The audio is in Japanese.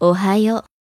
おはよう。